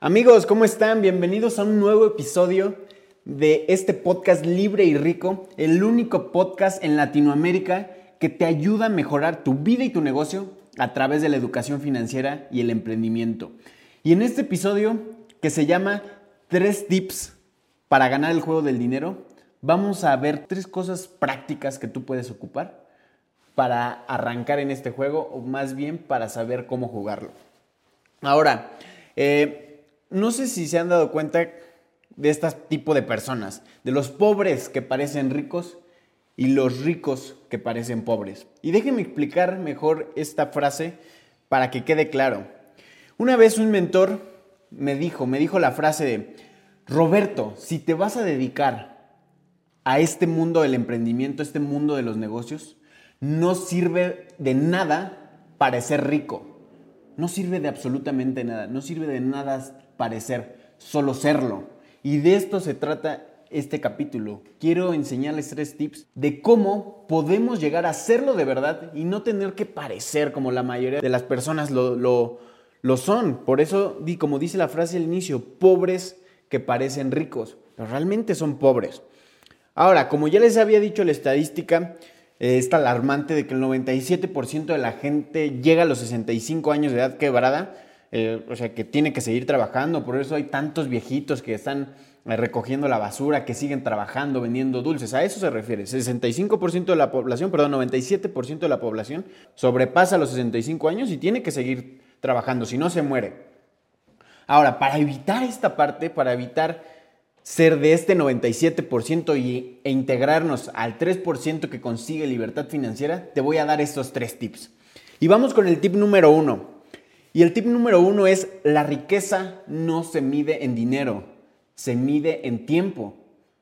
Amigos, ¿cómo están? Bienvenidos a un nuevo episodio de este podcast libre y rico, el único podcast en Latinoamérica que te ayuda a mejorar tu vida y tu negocio a través de la educación financiera y el emprendimiento. Y en este episodio que se llama Tres tips para ganar el juego del dinero, vamos a ver tres cosas prácticas que tú puedes ocupar para arrancar en este juego o más bien para saber cómo jugarlo. Ahora, eh, no sé si se han dado cuenta de este tipo de personas, de los pobres que parecen ricos y los ricos que parecen pobres. Y déjenme explicar mejor esta frase para que quede claro. Una vez un mentor me dijo, me dijo la frase de, Roberto, si te vas a dedicar a este mundo del emprendimiento, este mundo de los negocios, no sirve de nada parecer rico. No sirve de absolutamente nada, no sirve de nada parecer, solo serlo. Y de esto se trata este capítulo. Quiero enseñarles tres tips de cómo podemos llegar a serlo de verdad y no tener que parecer como la mayoría de las personas lo, lo, son. Por eso, como dice la frase al inicio, pobres que parecen ricos, pero realmente son pobres. Ahora, como ya les había dicho la estadística, eh, está alarmante de que el 97% de la gente llega a los 65 años de edad quebrada, eh, o sea, que tiene que seguir trabajando, por eso hay tantos viejitos que están eh, recogiendo la basura, que siguen trabajando, vendiendo dulces, a eso se refiere. 65% de la población, perdón, 97% de la población sobrepasa los 65 años y tiene que seguir trabajando, si no se muere. Ahora, para evitar esta parte, para evitar ser de este 97% y, e integrarnos al 3% que consigue libertad financiera, te voy a dar estos tres tips. Y vamos con el tip número uno. Y el tip número uno es, la riqueza no se mide en dinero, se mide en tiempo.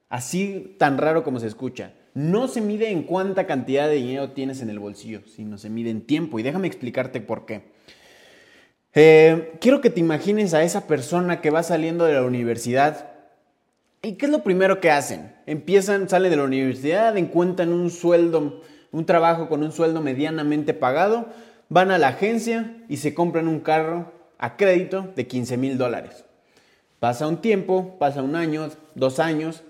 Así tan raro como se escucha. No se mide en cuánta cantidad de dinero tienes en el bolsillo, sino se mide en tiempo. Y déjame explicarte por qué. Eh, quiero que te imagines a esa persona que va saliendo de la universidad ¿Y qué es lo primero que hacen? Empiezan, salen de la universidad, encuentran un sueldo, un trabajo con un sueldo medianamente pagado, van a la agencia y se compran un carro a crédito de 15 mil dólares. Pasa un tiempo, pasa un año, dos años,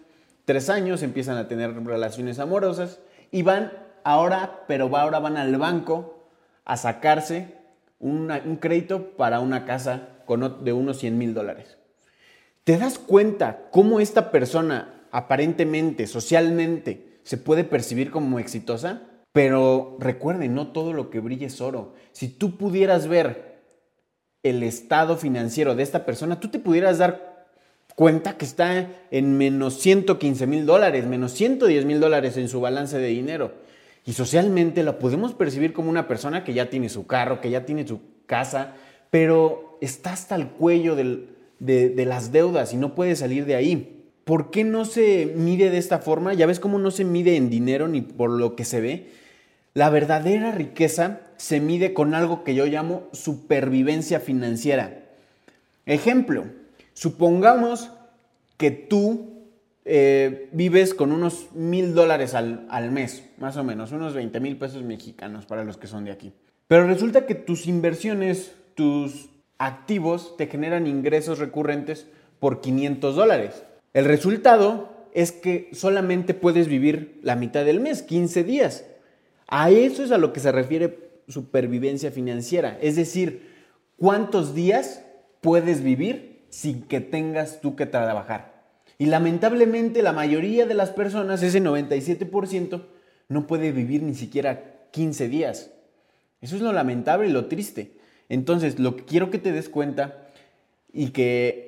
tres años, empiezan a tener relaciones amorosas y van ahora, pero ahora van al banco a sacarse un crédito para una casa de unos 100 mil dólares. ¿Te das cuenta cómo esta persona aparentemente, socialmente, se puede percibir como exitosa? Pero recuerden, no todo lo que brilla es oro. Si tú pudieras ver el estado financiero de esta persona, tú te pudieras dar cuenta que está en menos 115 mil dólares, menos 110 mil dólares en su balance de dinero. Y socialmente la podemos percibir como una persona que ya tiene su carro, que ya tiene su casa, pero está hasta el cuello del, de, las deudas y no puede salir de ahí. ¿Por qué no se mide de esta forma? Ya ves cómo no se mide en dinero ni por lo que se ve. La verdadera riqueza se mide con algo que yo llamo supervivencia financiera. Ejemplo, supongamos que tú eh, vives con unos mil dólares al, al, mes, más o menos, unos 20 mil pesos mexicanos para los que son de aquí. Pero resulta que tus inversiones, tus activos te generan ingresos recurrentes por 500 dólares. El resultado es que solamente puedes vivir la mitad del mes, 15 días. A eso es a lo que se refiere supervivencia financiera. Es decir, ¿cuántos días puedes vivir sin que tengas tú que trabajar? Y lamentablemente la mayoría de las personas, ese 97%, no puede vivir ni siquiera 15 días. Eso es lo lamentable y lo triste. Entonces, lo que quiero que te des cuenta y que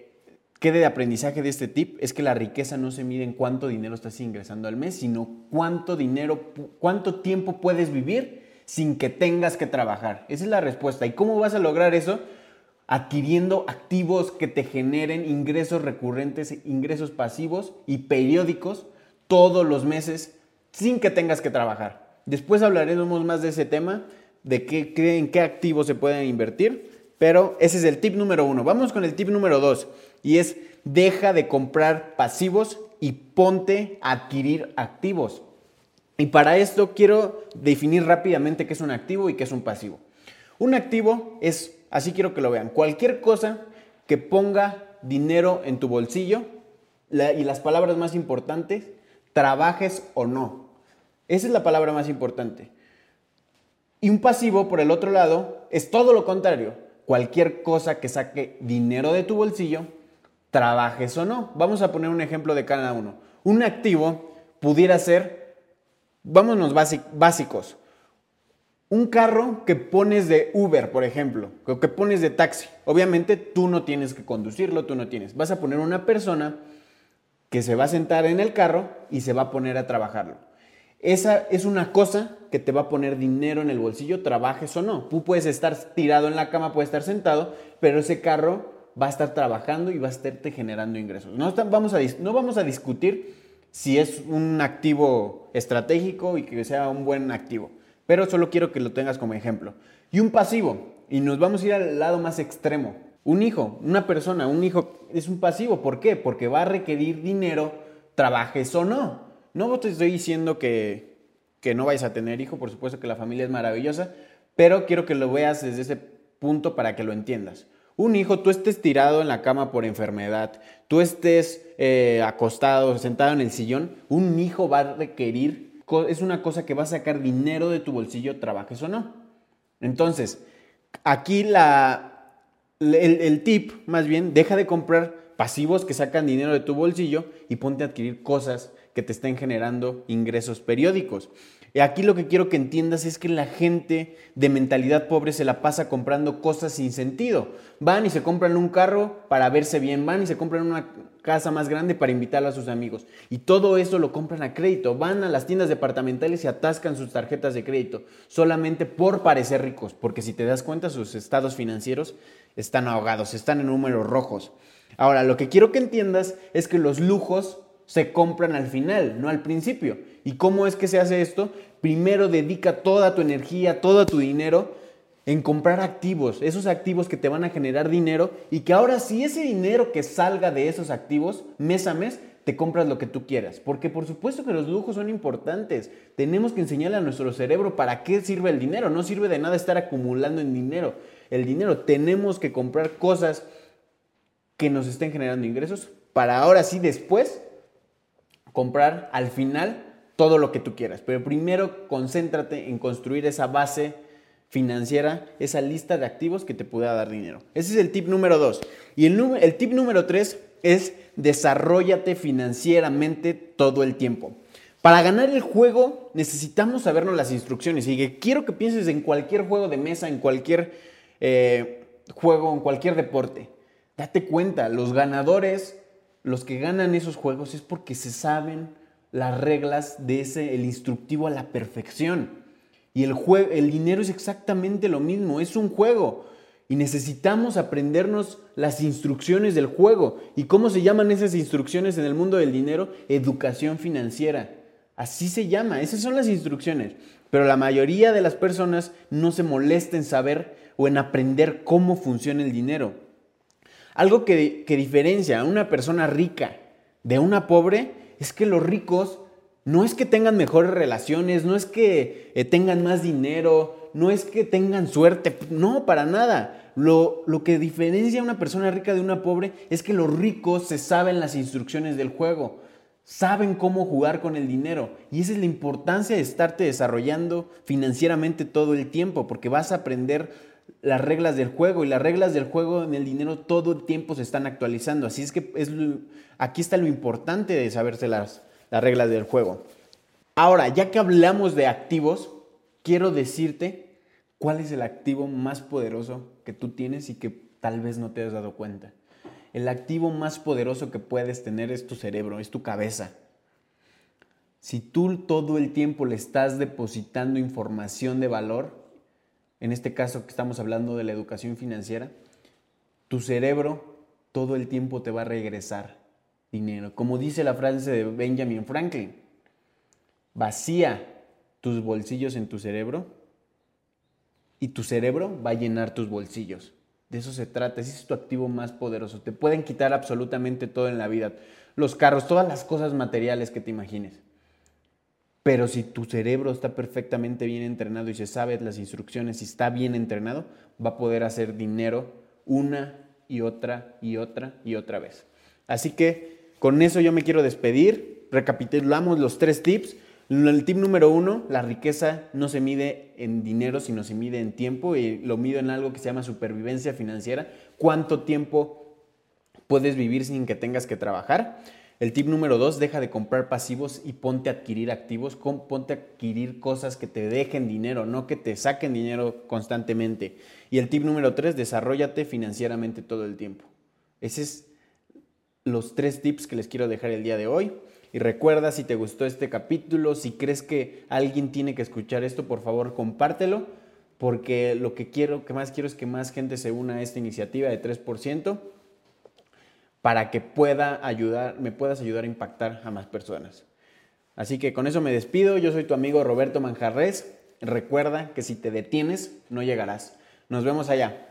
quede de aprendizaje de este tip es que la riqueza no se mide en cuánto dinero estás ingresando al mes, sino cuánto dinero, cuánto tiempo puedes vivir sin que tengas que trabajar. Esa es la respuesta. ¿Y cómo vas a lograr eso? Adquiriendo activos que te generen ingresos recurrentes, ingresos pasivos y periódicos todos los meses sin que tengas que trabajar. Después hablaremos más de ese tema de qué, en qué activos se pueden invertir, pero ese es el tip número uno. Vamos con el tip número dos y es deja de comprar pasivos y ponte a adquirir activos. Y para esto quiero definir rápidamente qué es un activo y qué es un pasivo. Un activo es, así quiero que lo vean, cualquier cosa que ponga dinero en tu bolsillo y las palabras más importantes, trabajes o no. Esa es la palabra más importante. Y un pasivo, por el otro lado, es todo lo contrario. Cualquier cosa que saque dinero de tu bolsillo, trabajes o no. Vamos a poner un ejemplo de cada uno. Un activo pudiera ser, vámonos básicos, un carro que pones de Uber, por ejemplo, o que pones de taxi. Obviamente tú no tienes que conducirlo, tú no tienes. Vas a poner una persona que se va a sentar en el carro y se va a poner a trabajarlo. Esa es una cosa que te va a poner dinero en el bolsillo, trabajes o no. Tú puedes estar tirado en la cama, puedes estar sentado, pero ese carro va a estar trabajando y va a estarte generando ingresos. No vamos a, no vamos a discutir si es un activo estratégico y que sea un buen activo pero solo quiero que lo tengas como ejemplo. Y un pasivo, y nos vamos a ir al lado más extremo. Un hijo, una persona, un hijo es un pasivo. ¿Por qué? Porque va a requerir dinero, trabajes o no. No te estoy diciendo que, que no vayas a tener hijo, por supuesto que la familia es maravillosa, pero quiero que lo veas desde ese punto para que lo entiendas. Un hijo, tú estés tirado en la cama por enfermedad, tú estés eh, acostado, sentado en el sillón, un hijo va a requerir es una cosa que va a sacar dinero de tu bolsillo, trabajes o no. Entonces, aquí la, el, tip, más bien, deja de comprar pasivos que sacan dinero de tu bolsillo y ponte a adquirir cosas que te estén generando ingresos periódicos. Aquí lo que quiero que entiendas es que la gente de mentalidad pobre se la pasa comprando cosas sin sentido. Van y se compran un carro para verse bien, van y se compran una casa más grande para invitar a sus amigos. Y todo eso lo compran a crédito. Van a las tiendas departamentales y atascan sus tarjetas de crédito solamente por parecer ricos, porque si te das cuenta sus estados financieros están ahogados, están en números rojos. Ahora, lo que quiero que entiendas es que los lujos se compran al final, no al principio. ¿Y cómo es que se hace esto? Primero dedica toda tu energía, todo tu dinero en comprar activos, esos activos que te van a generar dinero y que ahora si ese dinero que salga de esos activos mes a mes, te compras lo que tú quieras. Porque por supuesto que los lujos son importantes. Tenemos que enseñarle a nuestro cerebro para qué sirve el dinero. No sirve de nada estar acumulando en dinero. El dinero tenemos que comprar cosas que nos estén generando ingresos para ahora sí después comprar al final todo lo que tú quieras. Pero primero concéntrate en construir esa base financiera, esa lista de activos que te pueda dar dinero. Ese es el tip número dos. Y el, el tip número tres es desarrollate financieramente todo el tiempo. Para ganar el juego necesitamos sabernos las instrucciones y que quiero que pienses en cualquier juego de mesa, en cualquier eh, juego, en cualquier deporte. Date cuenta, los ganadores, los que ganan esos juegos es porque se saben las reglas de ese, el instructivo a la perfección. Y el, el dinero es exactamente lo mismo, es un juego. Y necesitamos aprendernos las instrucciones del juego. ¿Y cómo se llaman esas instrucciones en el mundo del dinero? Educación financiera. Así se llama, esas son las instrucciones. Pero la mayoría de las personas no se molesta en saber o en aprender cómo funciona el dinero. Algo que, que diferencia a una persona rica de una pobre es que los ricos no es que tengan mejores relaciones, no es que eh, tengan más dinero, no es que tengan suerte, no, para nada. Lo, lo, que diferencia a una persona rica de una pobre es que los ricos se saben las instrucciones del juego, saben cómo jugar con el dinero. Y esa es la importancia de estarte desarrollando financieramente todo el tiempo, porque vas a aprender las reglas del juego y las reglas del juego en el dinero todo el tiempo se están actualizando. Así es que es aquí está lo importante de sabérselas las reglas del juego. Ahora, ya que hablamos de activos, quiero decirte cuál es el activo más poderoso que tú tienes y que tal vez no te has dado cuenta. El activo más poderoso que puedes tener es tu cerebro, es tu cabeza. Si tú todo el tiempo le estás depositando información de valor, en este caso que estamos hablando de la educación financiera, tu cerebro todo el tiempo te va a regresar dinero. Como dice la frase de Benjamin Franklin, vacía tus bolsillos en tu cerebro y tu cerebro va a llenar tus bolsillos. De eso se trata, ese es tu activo más poderoso. Te pueden quitar absolutamente todo en la vida, los carros, todas las cosas materiales que te imagines. Pero si tu cerebro está perfectamente bien entrenado y se sabe las instrucciones y está bien entrenado, va a poder hacer dinero una y otra y otra y otra vez. Así que con eso yo me quiero despedir. Recapitulamos los tres tips. El tip número uno, la riqueza no se mide en dinero, sino se mide en tiempo y lo mido en algo que se llama supervivencia financiera. ¿Cuánto tiempo puedes vivir sin que tengas que trabajar? El tip número dos, deja de comprar pasivos y ponte a adquirir activos, ponte a adquirir cosas que te dejen dinero, no que te saquen dinero constantemente. Y el tip número tres, desarrollate financieramente todo el tiempo. Esos es los tres tips que les quiero dejar el día de hoy. Y recuerda, si te gustó este capítulo, si crees que alguien tiene que escuchar esto, por favor compártelo, porque lo que quiero, que más quiero es que más gente se una a esta iniciativa de 3% para que pueda ayudar, me puedas ayudar a impactar a más personas. Así que con eso me despido. Yo soy tu amigo Roberto Manjarres. Recuerda que si te detienes, no llegarás. Nos vemos allá.